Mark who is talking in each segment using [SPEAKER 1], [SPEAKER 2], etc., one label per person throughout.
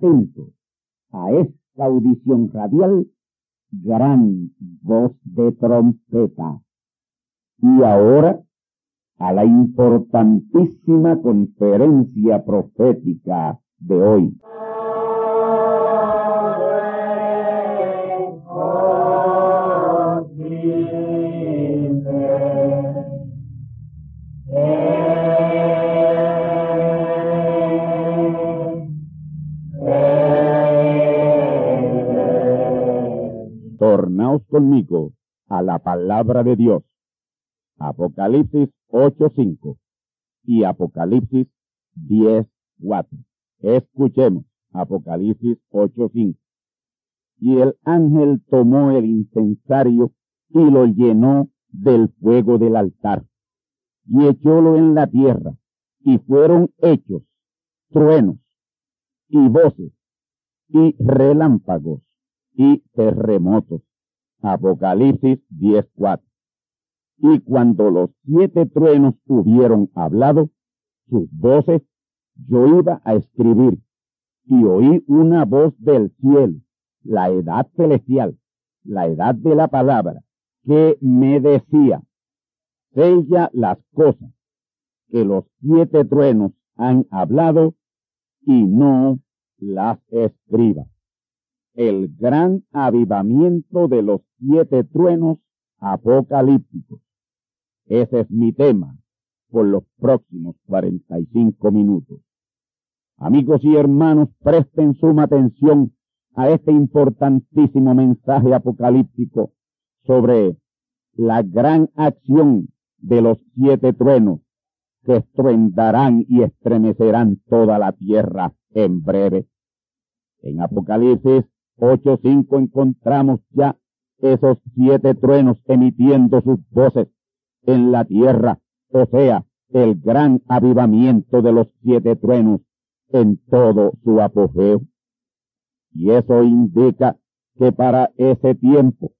[SPEAKER 1] Bien atentos a esta audición radial, gran voz de trompeta. Y ahora a la importantísima conferencia profética de hoy. Conmigo a la palabra de Dios. Apocalipsis 8.5 y Apocalipsis 10.4. Escuchemos Apocalipsis 8.5. Y el ángel tomó el incensario y lo llenó del fuego del altar y echólo en la tierra y fueron hechos truenos y voces y relámpagos y terremotos. Apocalipsis 10.4. Y cuando los siete truenos hubieron hablado, sus voces, yo iba a escribir, y oí una voz del cielo, la edad celestial, la edad de la palabra, que me decía, sella las cosas que los siete truenos han hablado y no las escriba. El gran avivamiento de los siete truenos apocalípticos. Ese es mi tema por los próximos 45 minutos. Amigos y hermanos, presten suma atención a este importantísimo mensaje apocalíptico sobre la gran acción de los siete truenos que estruendarán y estremecerán toda la tierra en breve. En Apocalipsis 8.5 encontramos ya esos siete truenos emitiendo sus voces en la tierra, o sea, el gran avivamiento de los siete truenos en todo su apogeo. Y eso indica que para ese tiempo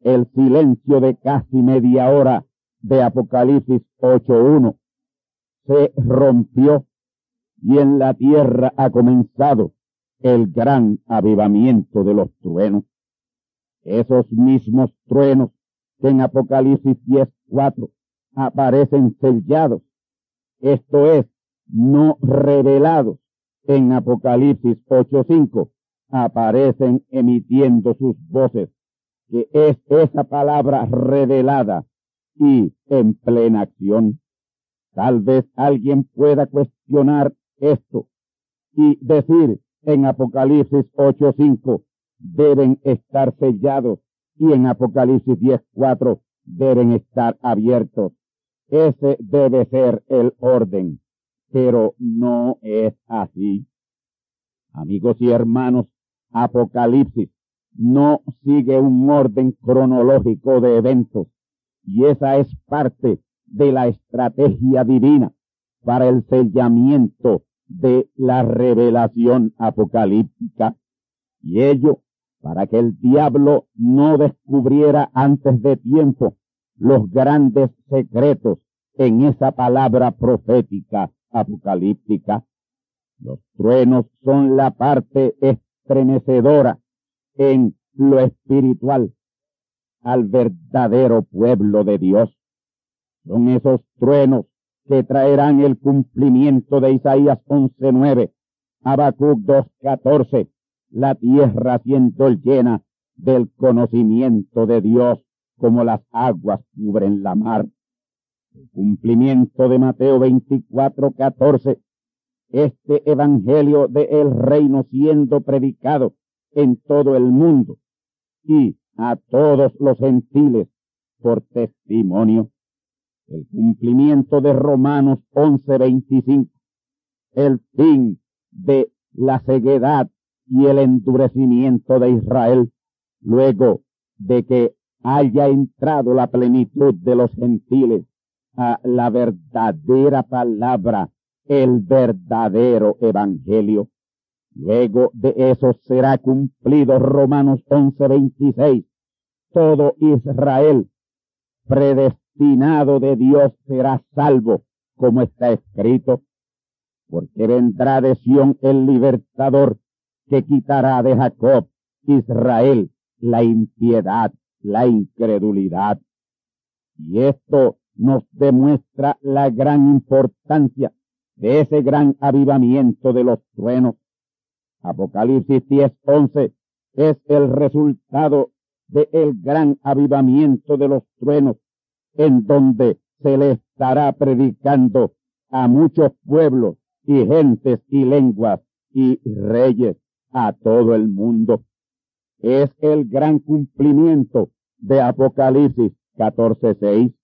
[SPEAKER 1] el silencio de casi media hora de Apocalipsis 8.1 se rompió y en la tierra ha comenzado el gran avivamiento de los truenos. Esos mismos truenos que en Apocalipsis 10.4 aparecen sellados, esto es, no revelados, en Apocalipsis 8.5 aparecen emitiendo sus voces, que es esa palabra revelada y en plena acción. Tal vez alguien pueda cuestionar esto y decir en Apocalipsis 8.5 deben estar sellados y en Apocalipsis 10.4 deben estar abiertos. Ese debe ser el orden, pero no es así. Amigos y hermanos, Apocalipsis no sigue un orden cronológico de eventos y esa es parte de la estrategia divina para el sellamiento de la revelación apocalíptica y ello para que el diablo no descubriera antes de tiempo los grandes secretos en esa palabra profética apocalíptica. Los truenos son la parte estremecedora en lo espiritual al verdadero pueblo de Dios. Son esos truenos que traerán el cumplimiento de Isaías 11.9, Habacuc 2.14, la tierra siendo llena del conocimiento de Dios como las aguas cubren la mar. El cumplimiento de Mateo 24.14, este evangelio de el reino siendo predicado en todo el mundo y a todos los gentiles por testimonio. El cumplimiento de Romanos 11:25. El fin de la ceguedad y el endurecimiento de Israel luego de que haya entrado la plenitud de los gentiles a la verdadera palabra, el verdadero evangelio. Luego de eso será cumplido Romanos 11:26. Todo Israel predestinado de Dios será salvo, como está escrito, porque vendrá de Sión el libertador que quitará de Jacob, Israel, la impiedad, la incredulidad. Y esto nos demuestra la gran importancia de ese gran avivamiento de los truenos. Apocalipsis 10:11 es el resultado del el gran avivamiento de los truenos, en donde se le estará predicando a muchos pueblos y gentes y lenguas y reyes a todo el mundo. Es el gran cumplimiento de Apocalipsis 14:6.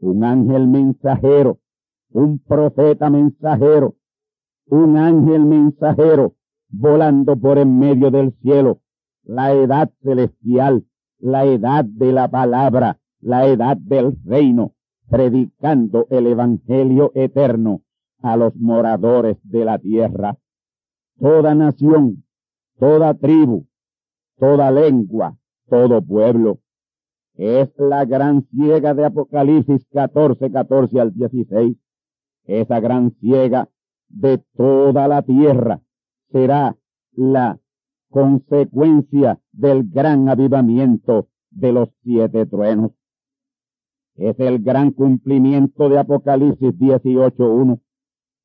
[SPEAKER 1] Un ángel mensajero, un profeta mensajero, un ángel mensajero volando por en medio del cielo, la edad celestial, la edad de la palabra, la edad del reino, predicando el Evangelio eterno a los moradores de la tierra. Toda nación, toda tribu, toda lengua, todo pueblo. Es la gran ciega de Apocalipsis 14, 14 al 16. Esa gran ciega de toda la tierra será la consecuencia del gran avivamiento de los siete truenos. Es el gran cumplimiento de Apocalipsis 18.1,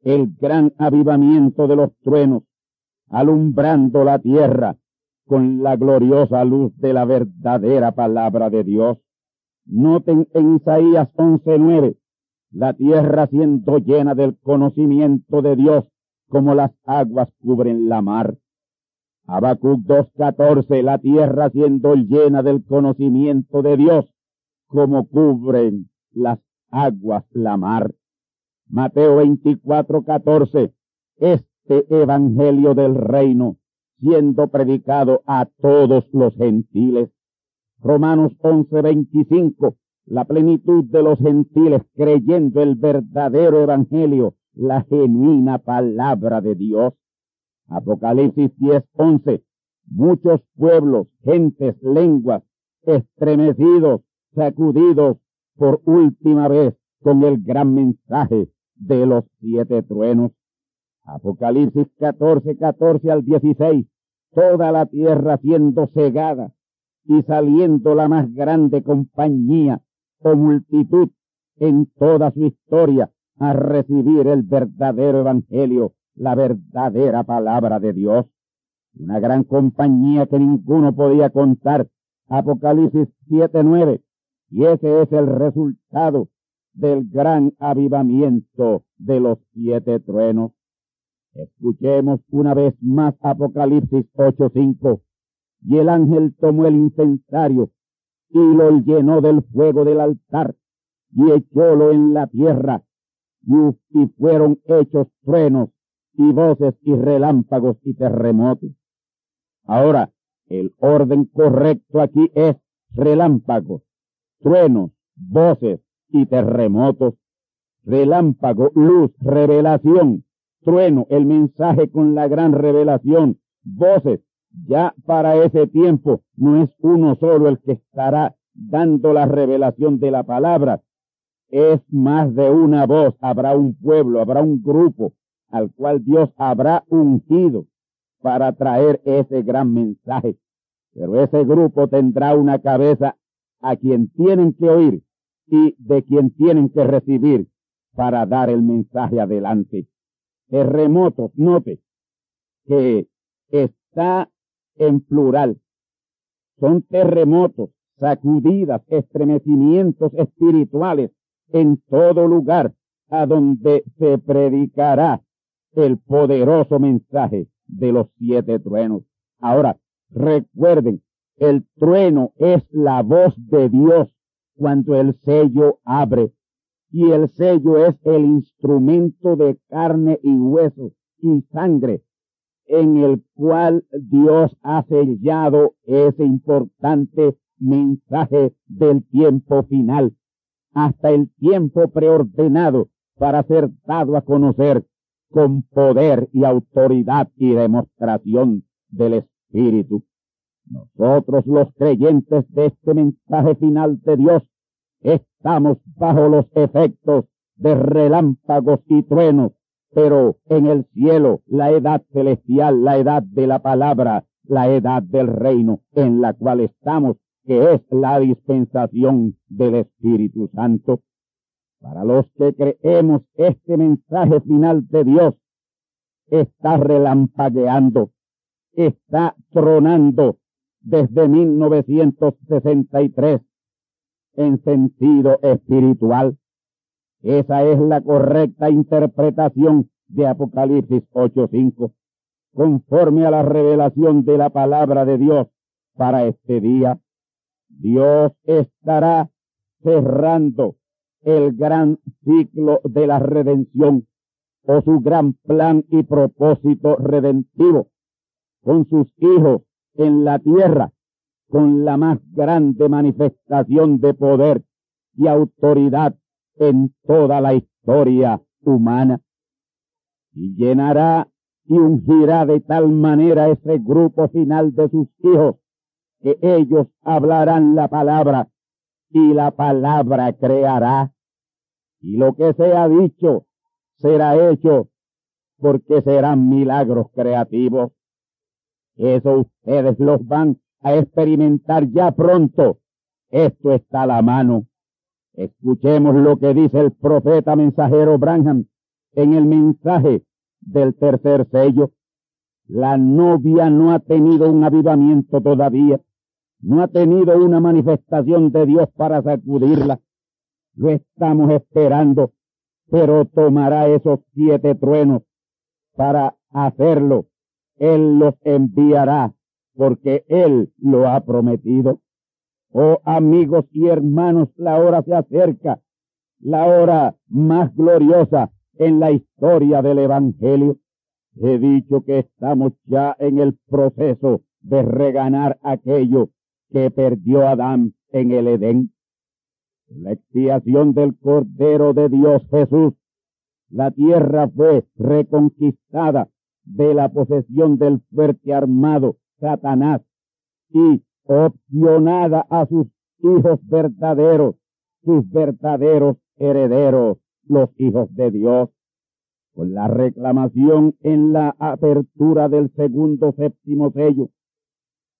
[SPEAKER 1] el gran avivamiento de los truenos, alumbrando la tierra con la gloriosa luz de la verdadera palabra de Dios. Noten en Isaías 11.9, la tierra siendo llena del conocimiento de Dios como las aguas cubren la mar. Habacuc 2.14, la tierra siendo llena del conocimiento de Dios, como cubren las aguas la mar. Mateo 24.14, este evangelio del reino siendo predicado a todos los gentiles. Romanos 11.25, la plenitud de los gentiles creyendo el verdadero evangelio la genuina palabra de Dios. Apocalipsis 10:11. Muchos pueblos, gentes, lenguas, estremecidos, sacudidos por última vez con el gran mensaje de los siete truenos. Apocalipsis 14, 14 al 16. Toda la tierra siendo cegada y saliendo la más grande compañía o multitud en toda su historia a recibir el verdadero evangelio, la verdadera palabra de Dios. Una gran compañía que ninguno podía contar. Apocalipsis 7:9. Y ese es el resultado del gran avivamiento de los siete truenos. Escuchemos una vez más Apocalipsis 8:5. Y el ángel tomó el incensario y lo llenó del fuego del altar y echólo en la tierra y, fueron hechos truenos y voces y relámpagos y terremotos. Ahora, el orden correcto aquí es relámpagos, truenos, voces y terremotos. Relámpago, luz, revelación, trueno, el mensaje con la gran revelación, voces. Ya para ese tiempo no es uno solo el que estará dando la revelación de la palabra, es más de una voz, habrá un pueblo, habrá un grupo al cual Dios habrá ungido para traer ese gran mensaje. Pero ese grupo tendrá una cabeza a quien tienen que oír y de quien tienen que recibir para dar el mensaje adelante. Terremotos, note que está en plural. Son terremotos, sacudidas, estremecimientos espirituales en todo lugar a donde se predicará el poderoso mensaje de los siete truenos. Ahora, recuerden, el trueno es la voz de Dios cuando el sello abre y el sello es el instrumento de carne y huesos y sangre en el cual Dios ha sellado ese importante mensaje del tiempo final hasta el tiempo preordenado para ser dado a conocer con poder y autoridad y demostración del Espíritu. Nosotros los creyentes de este mensaje final de Dios estamos bajo los efectos de relámpagos y truenos, pero en el cielo, la edad celestial, la edad de la palabra, la edad del reino en la cual estamos que es la dispensación del Espíritu Santo. Para los que creemos este mensaje final de Dios, está relampagueando, está tronando desde 1963 en sentido espiritual. Esa es la correcta interpretación de Apocalipsis 8.5, conforme a la revelación de la palabra de Dios para este día. Dios estará cerrando el gran ciclo de la redención o su gran plan y propósito redentivo con sus hijos en la tierra con la más grande manifestación de poder y autoridad en toda la historia humana. Y llenará y ungirá de tal manera ese grupo final de sus hijos que ellos hablarán la palabra y la palabra creará. Y lo que sea dicho será hecho porque serán milagros creativos. Eso ustedes los van a experimentar ya pronto. Esto está a la mano. Escuchemos lo que dice el profeta mensajero Branham en el mensaje del tercer sello. La novia no ha tenido un avivamiento todavía no ha tenido una manifestación de Dios para sacudirla. Lo estamos esperando, pero tomará esos siete truenos para hacerlo. Él los enviará porque Él lo ha prometido. Oh amigos y hermanos, la hora se acerca, la hora más gloriosa en la historia del Evangelio. He dicho que estamos ya en el proceso de reganar aquello que perdió Adán en el Edén. La expiación del Cordero de Dios Jesús, la tierra fue reconquistada de la posesión del fuerte armado Satanás y opcionada a sus hijos verdaderos, sus verdaderos herederos, los hijos de Dios. Con la reclamación en la apertura del segundo séptimo sello,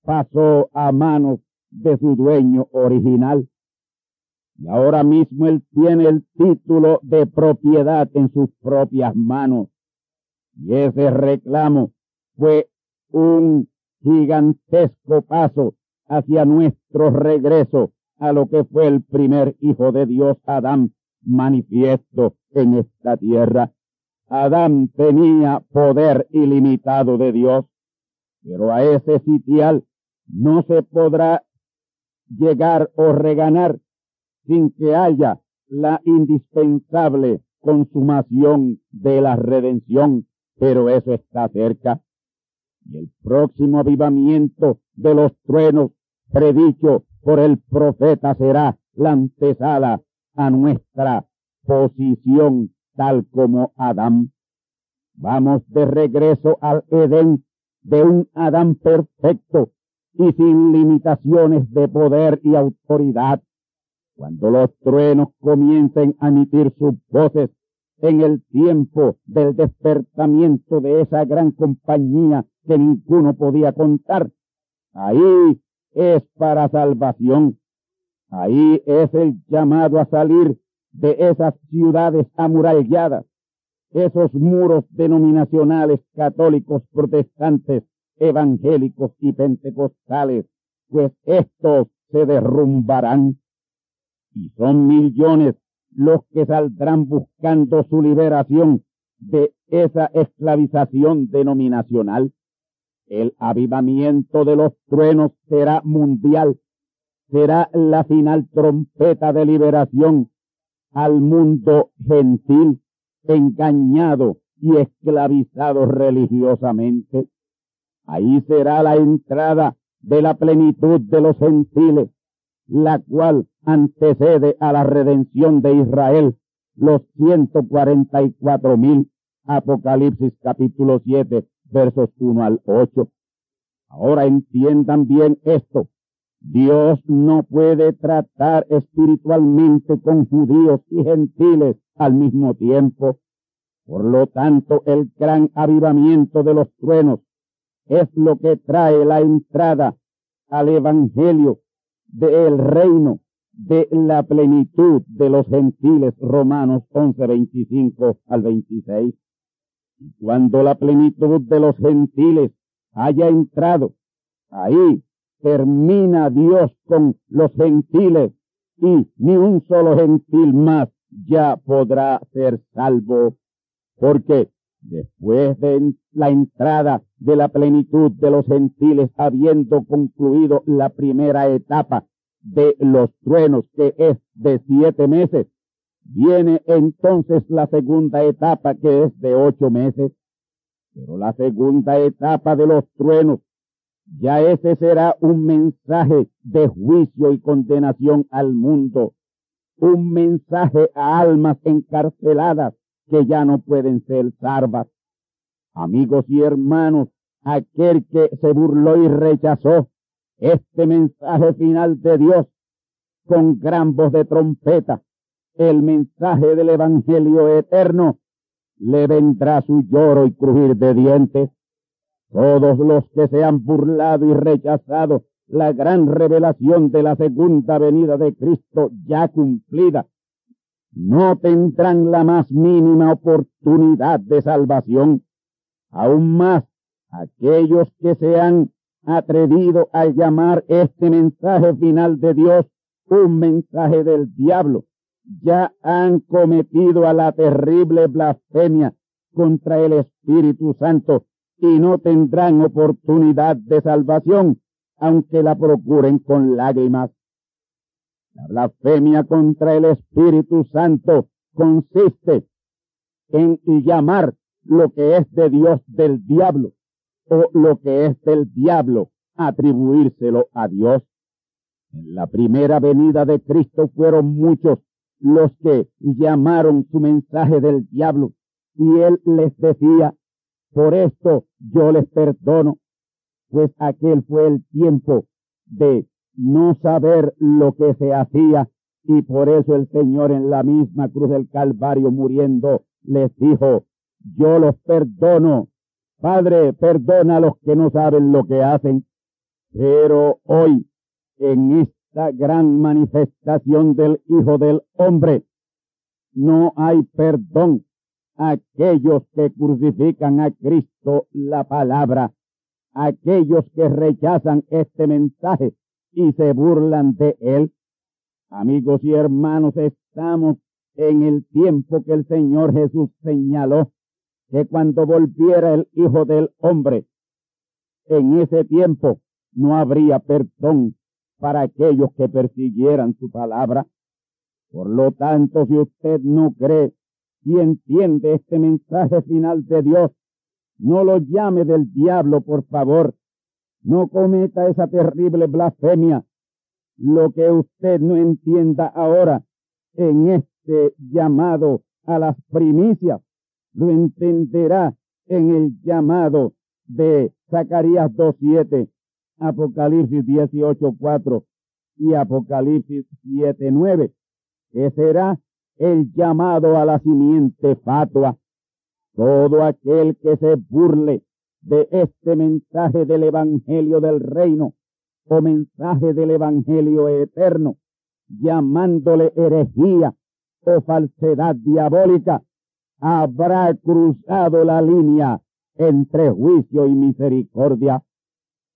[SPEAKER 1] pasó a manos de su dueño original. Y ahora mismo él tiene el título de propiedad en sus propias manos. Y ese reclamo fue un gigantesco paso hacia nuestro regreso a lo que fue el primer hijo de Dios, Adán, manifiesto en esta tierra. Adán tenía poder ilimitado de Dios, pero a ese sitial no se podrá llegar o reganar sin que haya la indispensable consumación de la redención, pero eso está cerca. Y el próximo avivamiento de los truenos predicho por el profeta será la antesala a nuestra posición tal como Adán. Vamos de regreso al Edén de un Adán perfecto y sin limitaciones de poder y autoridad. Cuando los truenos comiencen a emitir sus voces en el tiempo del despertamiento de esa gran compañía que ninguno podía contar, ahí es para salvación. Ahí es el llamado a salir de esas ciudades amuralladas, esos muros denominacionales católicos, protestantes, evangélicos y pentecostales, pues estos se derrumbarán. Y son millones los que saldrán buscando su liberación de esa esclavización denominacional. El avivamiento de los truenos será mundial, será la final trompeta de liberación al mundo gentil, engañado y esclavizado religiosamente. Ahí será la entrada de la plenitud de los gentiles, la cual antecede a la redención de Israel, los 144 mil, Apocalipsis capítulo 7, versos 1 al 8. Ahora entiendan bien esto. Dios no puede tratar espiritualmente con judíos y gentiles al mismo tiempo. Por lo tanto, el gran avivamiento de los truenos es lo que trae la entrada al Evangelio del reino de la plenitud de los gentiles Romanos 11, 25 al 26. Cuando la plenitud de los gentiles haya entrado, ahí termina Dios con los gentiles y ni un solo gentil más ya podrá ser salvo. Porque después de la entrada de la plenitud de los gentiles, habiendo concluido la primera etapa de los truenos, que es de siete meses, viene entonces la segunda etapa, que es de ocho meses. Pero la segunda etapa de los truenos, ya ese será un mensaje de juicio y condenación al mundo, un mensaje a almas encarceladas que ya no pueden ser salvas. Amigos y hermanos, aquel que se burló y rechazó este mensaje final de Dios con gran voz de trompeta, el mensaje del Evangelio eterno, le vendrá su lloro y crujir de dientes. Todos los que se han burlado y rechazado la gran revelación de la segunda venida de Cristo ya cumplida, no tendrán la más mínima oportunidad de salvación. Aún más, aquellos que se han atrevido a llamar este mensaje final de Dios un mensaje del diablo, ya han cometido a la terrible blasfemia contra el Espíritu Santo y no tendrán oportunidad de salvación, aunque la procuren con lágrimas. La blasfemia contra el Espíritu Santo consiste en llamar lo que es de Dios del diablo o lo que es del diablo atribuírselo a Dios. En la primera venida de Cristo fueron muchos los que llamaron su mensaje del diablo y él les decía, por esto yo les perdono, pues aquel fue el tiempo de no saber lo que se hacía y por eso el Señor en la misma cruz del Calvario muriendo les dijo, yo los perdono. Padre, perdona a los que no saben lo que hacen. Pero hoy, en esta gran manifestación del Hijo del Hombre, no hay perdón a aquellos que crucifican a Cristo la palabra, aquellos que rechazan este mensaje y se burlan de él. Amigos y hermanos, estamos en el tiempo que el Señor Jesús señaló que cuando volviera el Hijo del Hombre, en ese tiempo no habría perdón para aquellos que persiguieran su palabra. Por lo tanto, si usted no cree y entiende este mensaje final de Dios, no lo llame del diablo, por favor. No cometa esa terrible blasfemia. Lo que usted no entienda ahora en este llamado a las primicias, lo entenderá en el llamado de Zacarías 2.7, Apocalipsis 18.4 y Apocalipsis 7.9, que será el llamado a la simiente fatua. Todo aquel que se burle de este mensaje del Evangelio del Reino o mensaje del Evangelio eterno, llamándole herejía o falsedad diabólica, habrá cruzado la línea entre juicio y misericordia.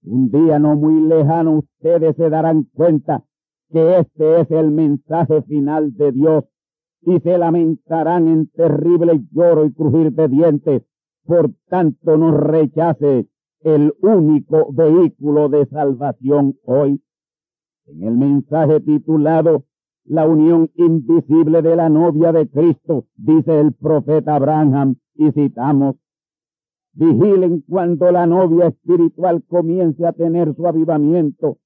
[SPEAKER 1] Un día no muy lejano ustedes se darán cuenta que este es el mensaje final de Dios y se lamentarán en terrible lloro y crujir de dientes. Por tanto, no rechace el único vehículo de salvación hoy. En el mensaje titulado La unión invisible de la novia de Cristo, dice el profeta Abraham, y citamos, Vigilen cuando la novia espiritual comience a tener su avivamiento,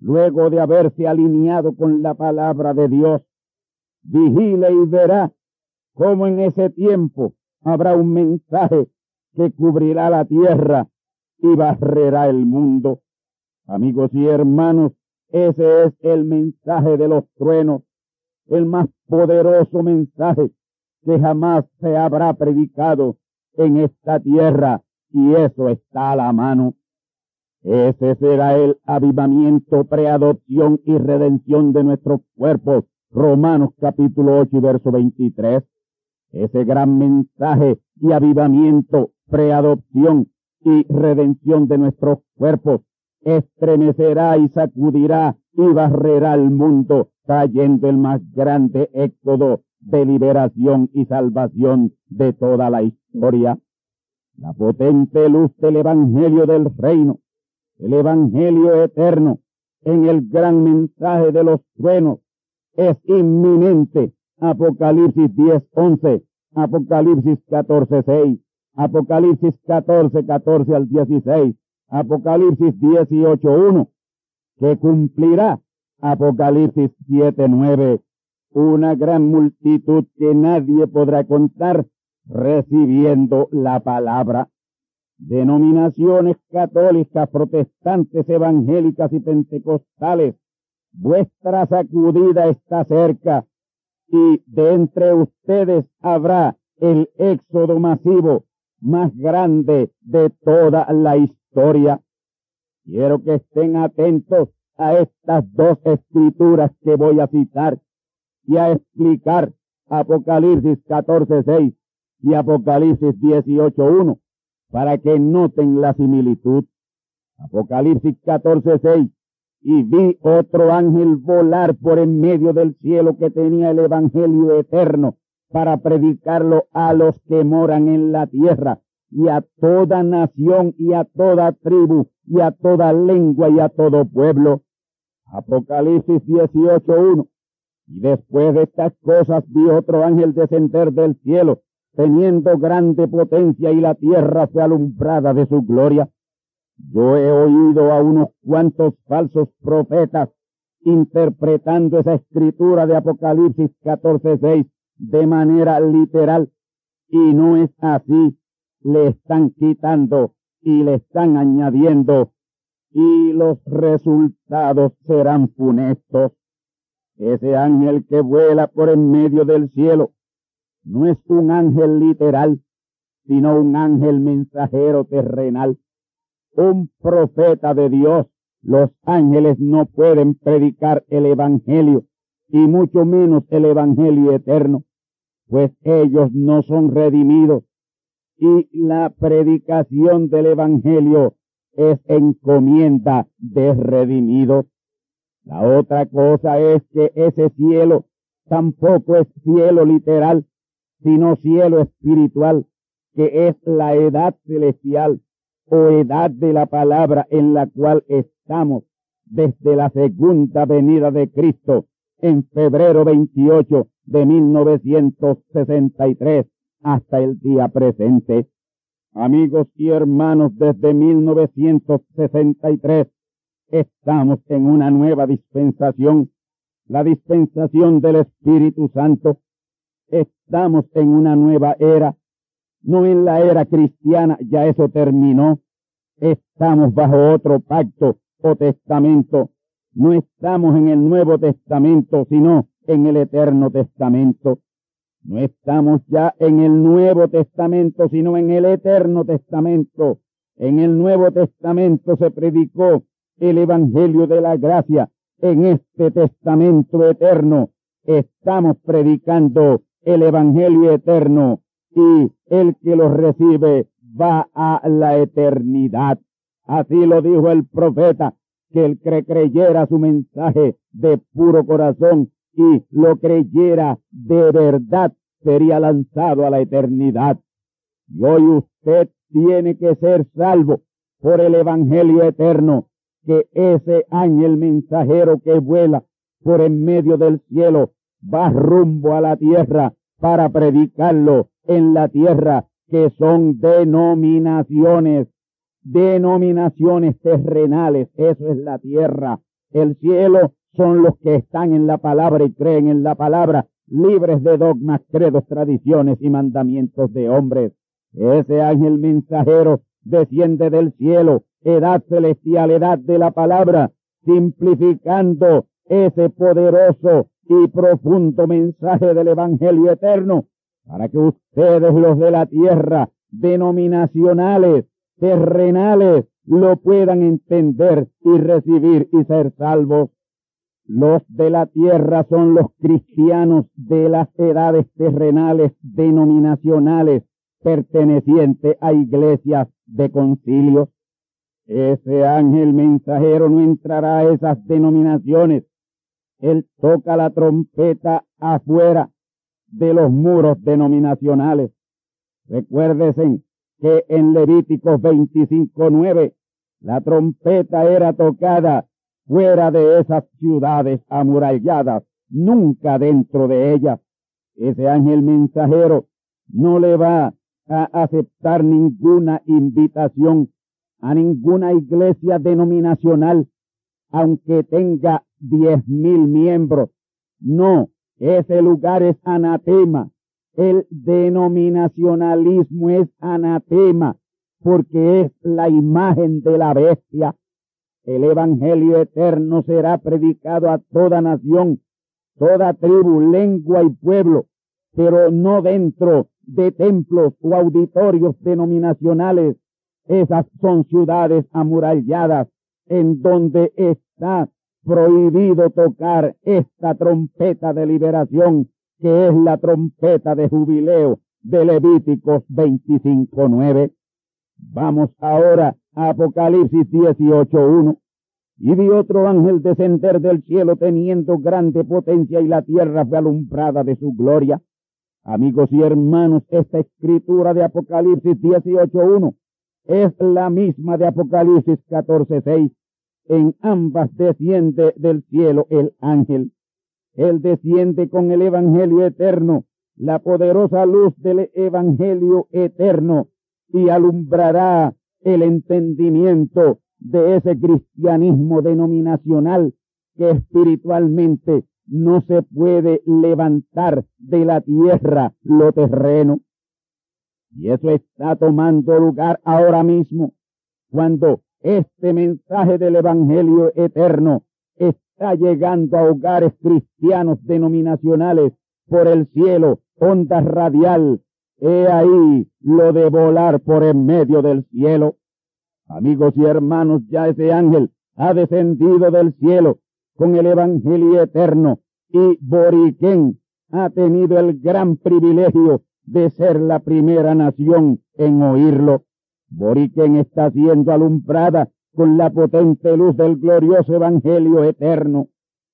[SPEAKER 1] luego de haberse alineado con la palabra de Dios. Vigile y verá cómo en ese tiempo habrá un mensaje que cubrirá la tierra y barrerá el mundo. Amigos y hermanos, ese es el mensaje de los truenos, el más poderoso mensaje que jamás se habrá predicado en esta tierra y eso está a la mano. Ese será el avivamiento, preadopción y redención de nuestros cuerpos. Romanos capítulo 8 y verso 23. Ese gran mensaje y avivamiento, preadopción y redención de nuestros cuerpos estremecerá y sacudirá y barrerá el mundo, trayendo el más grande éxodo de liberación y salvación de toda la historia. La potente luz del Evangelio del Reino, el Evangelio eterno, en el gran mensaje de los truenos, es inminente. Apocalipsis 10, 11, Apocalipsis 14, 6, Apocalipsis 14, 14 al 16, Apocalipsis 18, 1, que cumplirá Apocalipsis 7, 9 una gran multitud que nadie podrá contar recibiendo la palabra. Denominaciones católicas, protestantes, evangélicas y pentecostales, vuestra sacudida está cerca y de entre ustedes habrá el éxodo masivo más grande de toda la historia. Quiero que estén atentos a estas dos escrituras que voy a citar y a explicar Apocalipsis 14.6 y Apocalipsis 18.1 para que noten la similitud. Apocalipsis 14.6 y vi otro ángel volar por en medio del cielo que tenía el Evangelio eterno para predicarlo a los que moran en la tierra y a toda nación y a toda tribu y a toda lengua y a todo pueblo. Apocalipsis 18.1 y después de estas cosas vi otro ángel descender del cielo, teniendo grande potencia y la tierra fue alumbrada de su gloria. Yo he oído a unos cuantos falsos profetas interpretando esa escritura de Apocalipsis 14.6 de manera literal y no es así. Le están quitando y le están añadiendo y los resultados serán funestos. Ese ángel que vuela por en medio del cielo no es un ángel literal, sino un ángel mensajero terrenal, un profeta de Dios. Los ángeles no pueden predicar el Evangelio, y mucho menos el Evangelio eterno, pues ellos no son redimidos, y la predicación del Evangelio es encomienda de redimidos. La otra cosa es que ese cielo tampoco es cielo literal, sino cielo espiritual, que es la edad celestial o edad de la palabra en la cual estamos desde la segunda venida de Cristo en febrero 28 de 1963 hasta el día presente. Amigos y hermanos, desde 1963 estamos en una nueva dispensación, la dispensación del Espíritu Santo. Estamos en una nueva era, no en la era cristiana, ya eso terminó. Estamos bajo otro pacto o testamento. No estamos en el Nuevo Testamento, sino en el Eterno Testamento. No estamos ya en el Nuevo Testamento, sino en el Eterno Testamento. En el Nuevo Testamento se predicó el Evangelio de la Gracia. En este Testamento eterno estamos predicando el Evangelio eterno y el que lo recibe va a la eternidad. Así lo dijo el profeta, que el que creyera su mensaje de puro corazón y lo creyera de verdad sería lanzado a la eternidad. Y hoy usted tiene que ser salvo por el Evangelio eterno, que ese ángel mensajero que vuela por en medio del cielo va rumbo a la tierra para predicarlo en la tierra, que son denominaciones, denominaciones terrenales, eso es la tierra. El cielo son los que están en la palabra y creen en la palabra, libres de dogmas, credos, tradiciones y mandamientos de hombres. Ese ángel mensajero desciende del cielo, edad celestial, edad de la palabra, simplificando ese poderoso y profundo mensaje del Evangelio eterno, para que ustedes los de la tierra, denominacionales, terrenales, lo puedan entender y recibir y ser salvos. Los de la tierra son los cristianos de las edades terrenales denominacionales pertenecientes a iglesias de concilio. Ese ángel mensajero no entrará a esas denominaciones. Él toca la trompeta afuera de los muros denominacionales. Recuérdense que en Levíticos 25.9 la trompeta era tocada fuera de esas ciudades amuralladas, nunca dentro de ellas. Ese ángel mensajero no le va a aceptar ninguna invitación a ninguna iglesia denominacional, aunque tenga diez mil miembros. No, ese lugar es anatema. El denominacionalismo es anatema porque es la imagen de la bestia el Evangelio eterno será predicado a toda nación, toda tribu, lengua y pueblo, pero no dentro de templos o auditorios denominacionales. Esas son ciudades amuralladas en donde está prohibido tocar esta trompeta de liberación que es la trompeta de jubileo de Levíticos 25.9. Vamos ahora Apocalipsis 18.1. Y vi otro ángel descender del cielo teniendo grande potencia y la tierra fue alumbrada de su gloria. Amigos y hermanos, esta escritura de Apocalipsis 18.1 es la misma de Apocalipsis 14.6. En ambas desciende del cielo el ángel. Él desciende con el Evangelio eterno, la poderosa luz del Evangelio eterno, y alumbrará el entendimiento de ese cristianismo denominacional que espiritualmente no se puede levantar de la tierra lo terreno. Y eso está tomando lugar ahora mismo, cuando este mensaje del Evangelio eterno está llegando a hogares cristianos denominacionales por el cielo, onda radial, He ahí lo de volar por en medio del cielo. Amigos y hermanos, ya ese ángel ha descendido del cielo con el Evangelio eterno y Boriquén ha tenido el gran privilegio de ser la primera nación en oírlo. Boriquén está siendo alumbrada con la potente luz del glorioso Evangelio eterno.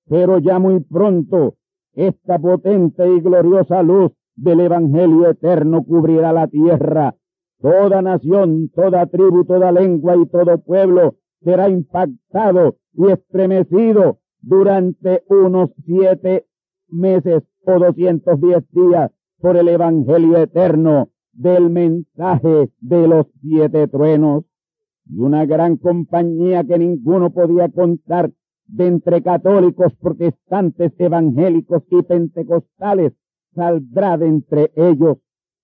[SPEAKER 1] Pero ya muy pronto, esta potente y gloriosa luz del Evangelio eterno cubrirá la tierra. Toda nación, toda tribu, toda lengua y todo pueblo será impactado y estremecido durante unos siete meses o 210 días por el Evangelio eterno del mensaje de los siete truenos y una gran compañía que ninguno podía contar de entre católicos, protestantes, evangélicos y pentecostales saldrá de entre ellos.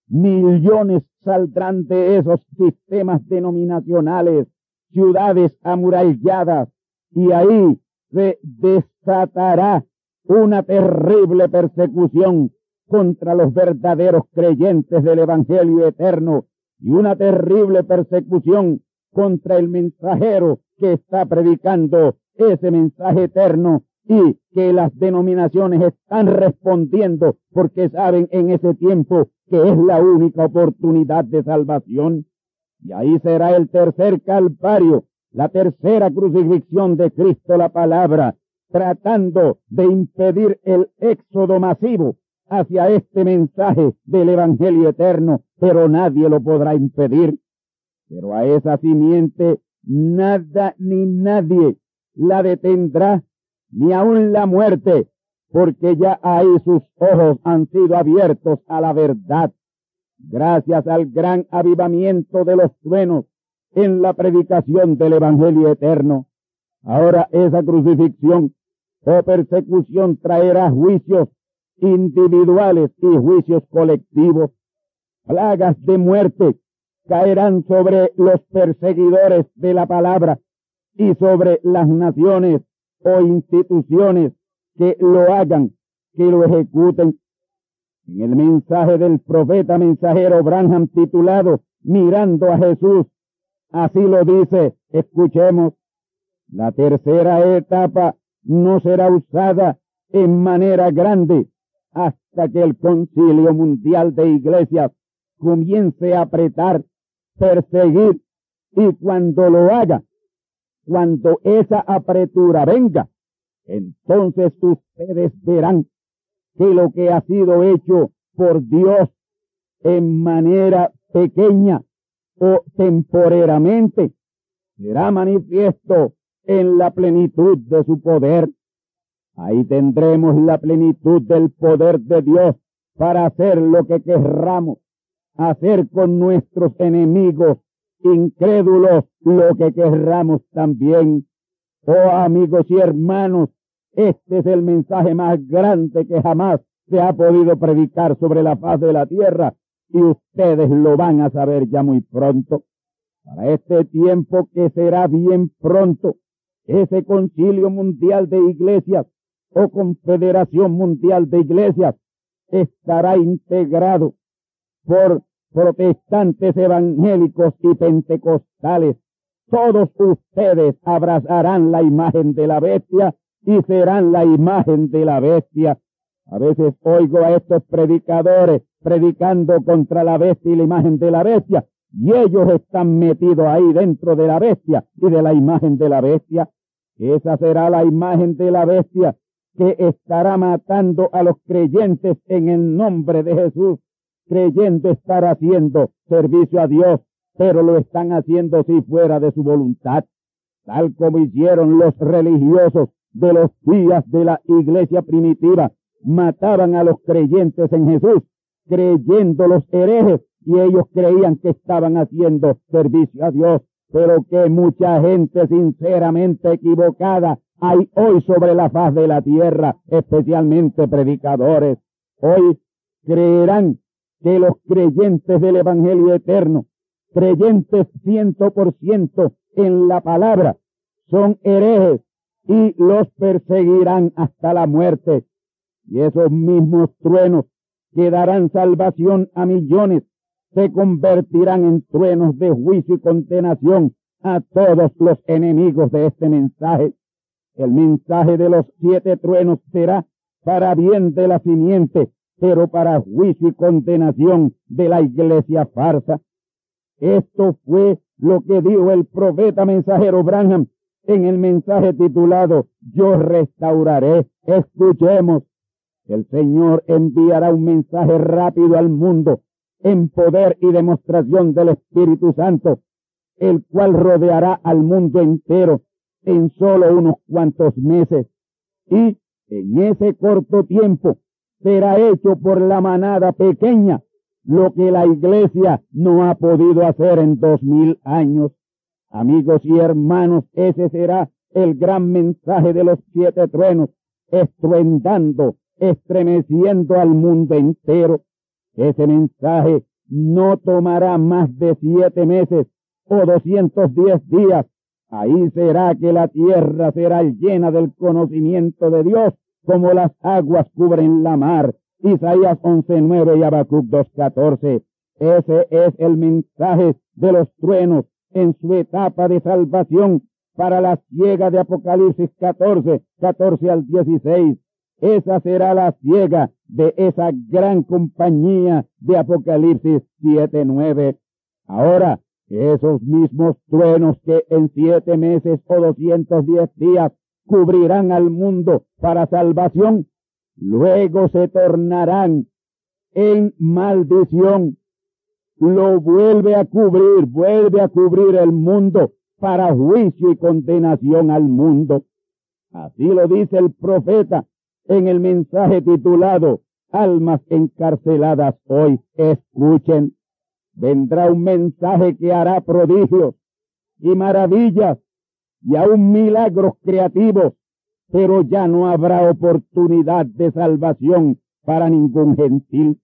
[SPEAKER 1] Millones saldrán de esos sistemas denominacionales, ciudades amuralladas, y ahí se desatará una terrible persecución contra los verdaderos creyentes del Evangelio eterno y una terrible persecución contra el mensajero que está predicando ese mensaje eterno y que las denominaciones están respondiendo porque saben en ese tiempo que es la única oportunidad de salvación. Y ahí será el tercer calvario, la tercera crucifixión de Cristo la palabra, tratando de impedir el éxodo masivo hacia este mensaje del Evangelio eterno, pero nadie lo podrá impedir. Pero a esa simiente nada ni nadie la detendrá, ni aun la muerte, porque ya ahí sus ojos han sido abiertos a la verdad, gracias al gran avivamiento de los truenos en la predicación del Evangelio eterno. Ahora esa crucifixión o persecución traerá juicios individuales y juicios colectivos. Plagas de muerte caerán sobre los perseguidores de la palabra y sobre las naciones o instituciones que lo hagan, que lo ejecuten. En el mensaje del profeta mensajero Branham titulado Mirando a Jesús, así lo dice, escuchemos, la tercera etapa no será usada en manera grande hasta que el concilio mundial de iglesias comience a apretar, perseguir y cuando lo haga, cuando esa apretura venga, entonces ustedes verán que lo que ha sido hecho por Dios en manera pequeña o temporeramente será manifiesto en la plenitud de su poder. Ahí tendremos la plenitud del poder de Dios para hacer lo que querramos, hacer con nuestros enemigos incrédulos lo que querramos también. Oh amigos y hermanos, este es el mensaje más grande que jamás se ha podido predicar sobre la faz de la tierra y ustedes lo van a saber ya muy pronto. Para este tiempo que será bien pronto, ese concilio mundial de iglesias o confederación mundial de iglesias estará integrado por protestantes evangélicos y pentecostales. Todos ustedes abrazarán la imagen de la bestia y serán la imagen de la bestia. A veces oigo a estos predicadores predicando contra la bestia y la imagen de la bestia, y ellos están metidos ahí dentro de la bestia y de la imagen de la bestia. Esa será la imagen de la bestia que estará matando a los creyentes en el nombre de Jesús, creyendo estar haciendo servicio a Dios, pero lo están haciendo si fuera de su voluntad, tal como hicieron los religiosos de los días de la iglesia primitiva, mataban a los creyentes en Jesús, creyendo los herejes, y ellos creían que estaban haciendo servicio a Dios, pero que mucha gente sinceramente equivocada hay hoy sobre la faz de la tierra, especialmente predicadores. Hoy creerán que los creyentes del Evangelio eterno, creyentes ciento por ciento en la palabra, son herejes y los perseguirán hasta la muerte. Y esos mismos truenos que darán salvación a millones se convertirán en truenos de juicio y condenación a todos los enemigos de este mensaje. El mensaje de los siete truenos será para bien de la simiente, pero para juicio y condenación de la iglesia farsa. Esto fue lo que dijo el profeta mensajero Branham en el mensaje titulado Yo restauraré. Escuchemos. El Señor enviará un mensaje rápido al mundo en poder y demostración del Espíritu Santo, el cual rodeará al mundo entero en solo unos cuantos meses. Y en ese corto tiempo será hecho por la manada pequeña lo que la iglesia no ha podido hacer en dos mil años. Amigos y hermanos, ese será el gran mensaje de los siete truenos, estruendando, estremeciendo al mundo entero. Ese mensaje no tomará más de siete meses o doscientos diez días. Ahí será que la tierra será llena del conocimiento de Dios como las aguas cubren la mar. Isaías 11.9 y Habacuc 2.14. Ese es el mensaje de los truenos en su etapa de salvación para la ciega de Apocalipsis 14, 14 al 16. Esa será la ciega de esa gran compañía de Apocalipsis 7, 9. Ahora, esos mismos truenos que en siete meses o 210 días cubrirán al mundo para salvación, luego se tornarán en maldición. Lo vuelve a cubrir, vuelve a cubrir el mundo para juicio y condenación al mundo. Así lo dice el profeta en el mensaje titulado Almas encarceladas hoy. Escuchen, vendrá un mensaje que hará prodigios y maravillas y aún milagros creativos, pero ya no habrá oportunidad de salvación para ningún gentil.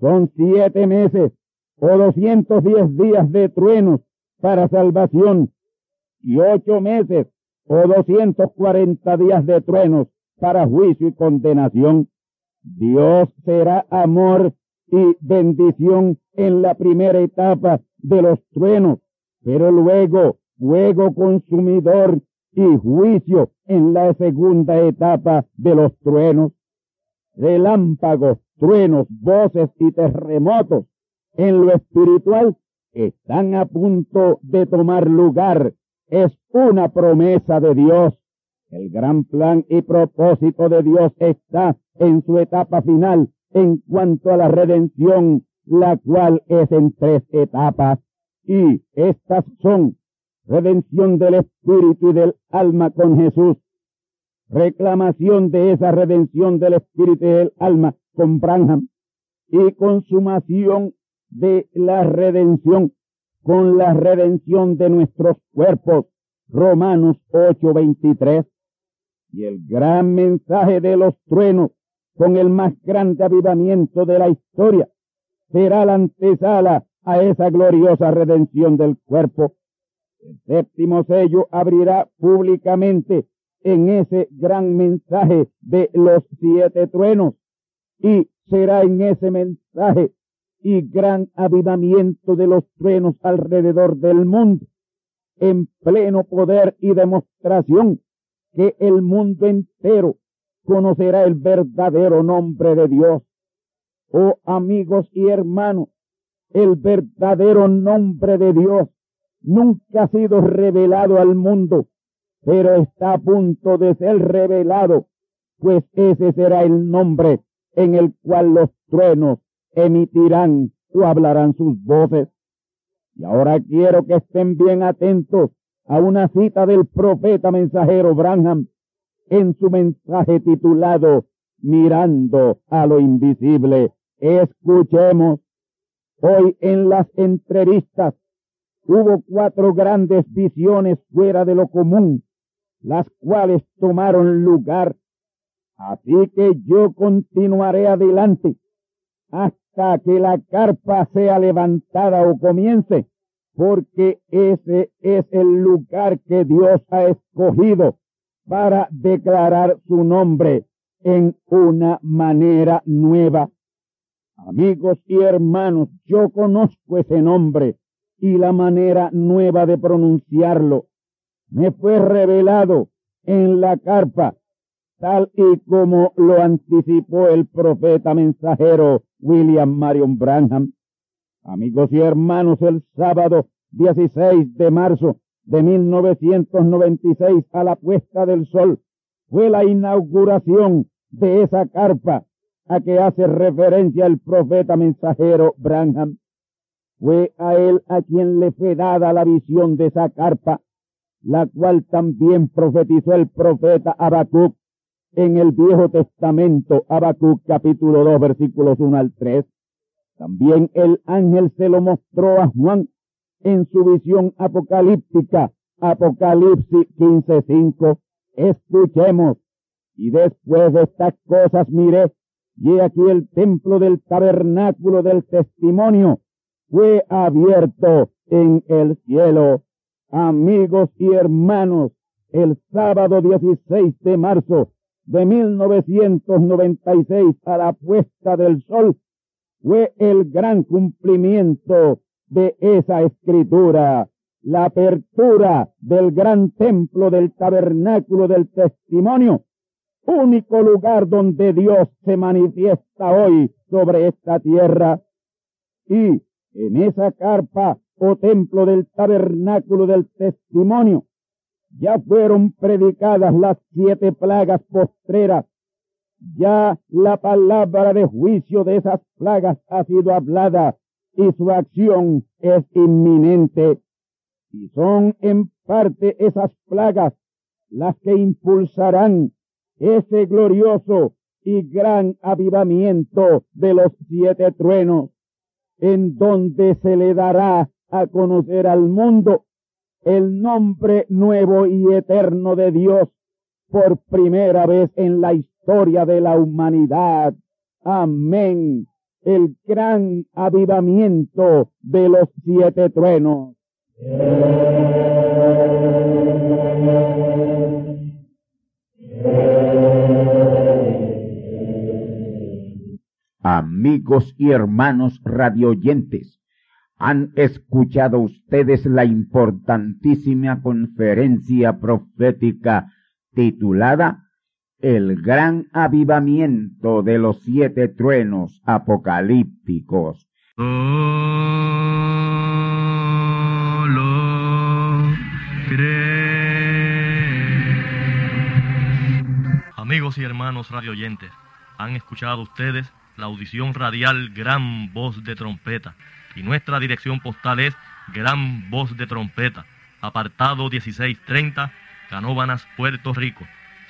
[SPEAKER 1] Son siete meses o doscientos diez días de truenos para salvación y ocho meses o doscientos cuarenta días de truenos para juicio y condenación. Dios será amor y bendición en la primera etapa de los truenos, pero luego fuego consumidor y juicio en la segunda etapa de los truenos. Relámpagos, truenos, voces y terremotos en lo espiritual están a punto de tomar lugar. Es una promesa de Dios. El gran plan y propósito de Dios está en su etapa final en cuanto a la redención, la cual es en tres etapas. Y estas son redención del espíritu y del alma con Jesús, reclamación de esa redención del espíritu y del alma con Branham y consumación de la redención con la redención de nuestros cuerpos. Romanos 8:23. Y el gran mensaje de los truenos con el más grande avivamiento de la historia será la antesala a esa gloriosa redención del cuerpo. El séptimo sello abrirá públicamente en ese gran mensaje de los siete truenos y será en ese mensaje y gran avivamiento de los truenos alrededor del mundo, en pleno poder y demostración que el mundo entero conocerá el verdadero nombre de Dios. Oh amigos y hermanos, el verdadero nombre de Dios nunca ha sido revelado al mundo, pero está a punto de ser revelado, pues ese será el nombre en el cual los truenos emitirán o hablarán sus voces. Y ahora quiero que estén bien atentos a una cita del profeta mensajero Branham en su mensaje titulado Mirando a lo invisible. Escuchemos. Hoy en las entrevistas hubo cuatro grandes visiones fuera de lo común, las cuales tomaron lugar. Así que yo continuaré adelante hasta que la carpa sea levantada o comience, porque ese es el lugar que Dios ha escogido para declarar su nombre en una manera nueva. Amigos y hermanos, yo conozco ese nombre y la manera nueva de pronunciarlo. Me fue revelado en la carpa, tal y como lo anticipó el profeta mensajero William Marion Branham. Amigos y hermanos, el sábado 16 de marzo de 1996 a la puesta del sol fue la inauguración de esa carpa a que hace referencia el profeta mensajero Branham. Fue a él a quien le fue dada la visión de esa carpa la cual también profetizó el profeta Habacuc en el Viejo Testamento, Habacuc capítulo 2 versículos 1 al 3. También el ángel se lo mostró a Juan en su visión apocalíptica, Apocalipsis 15:5. Escuchemos. Y después de estas cosas miré, y aquí el templo del tabernáculo del testimonio fue abierto en el cielo. Amigos y hermanos, el sábado 16 de marzo de 1996 a la puesta del sol fue el gran cumplimiento de esa escritura, la apertura del gran templo del tabernáculo del testimonio, único lugar donde Dios se manifiesta hoy sobre esta tierra. Y en esa carpa o templo del tabernáculo del testimonio, ya fueron predicadas las siete plagas postreras. Ya la palabra de juicio de esas plagas ha sido hablada y su acción es inminente. Y son en parte esas plagas las que impulsarán ese glorioso y gran avivamiento de los siete truenos, en donde se le dará a conocer al mundo el nombre nuevo y eterno de Dios por primera vez en la historia de la humanidad. Amén. El gran avivamiento de los siete truenos.
[SPEAKER 2] Amigos y hermanos radioyentes, han escuchado ustedes la importantísima conferencia profética titulada El gran avivamiento de los siete truenos apocalípticos.
[SPEAKER 3] Amigos y hermanos radioyentes, han escuchado ustedes la audición radial Gran Voz de Trompeta y nuestra dirección postal es Gran Voz de Trompeta, apartado 1630, Canóbanas, Puerto Rico,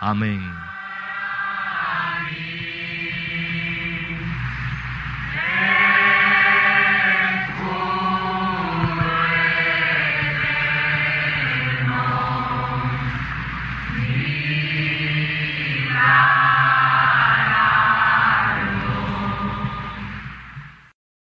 [SPEAKER 3] Amén.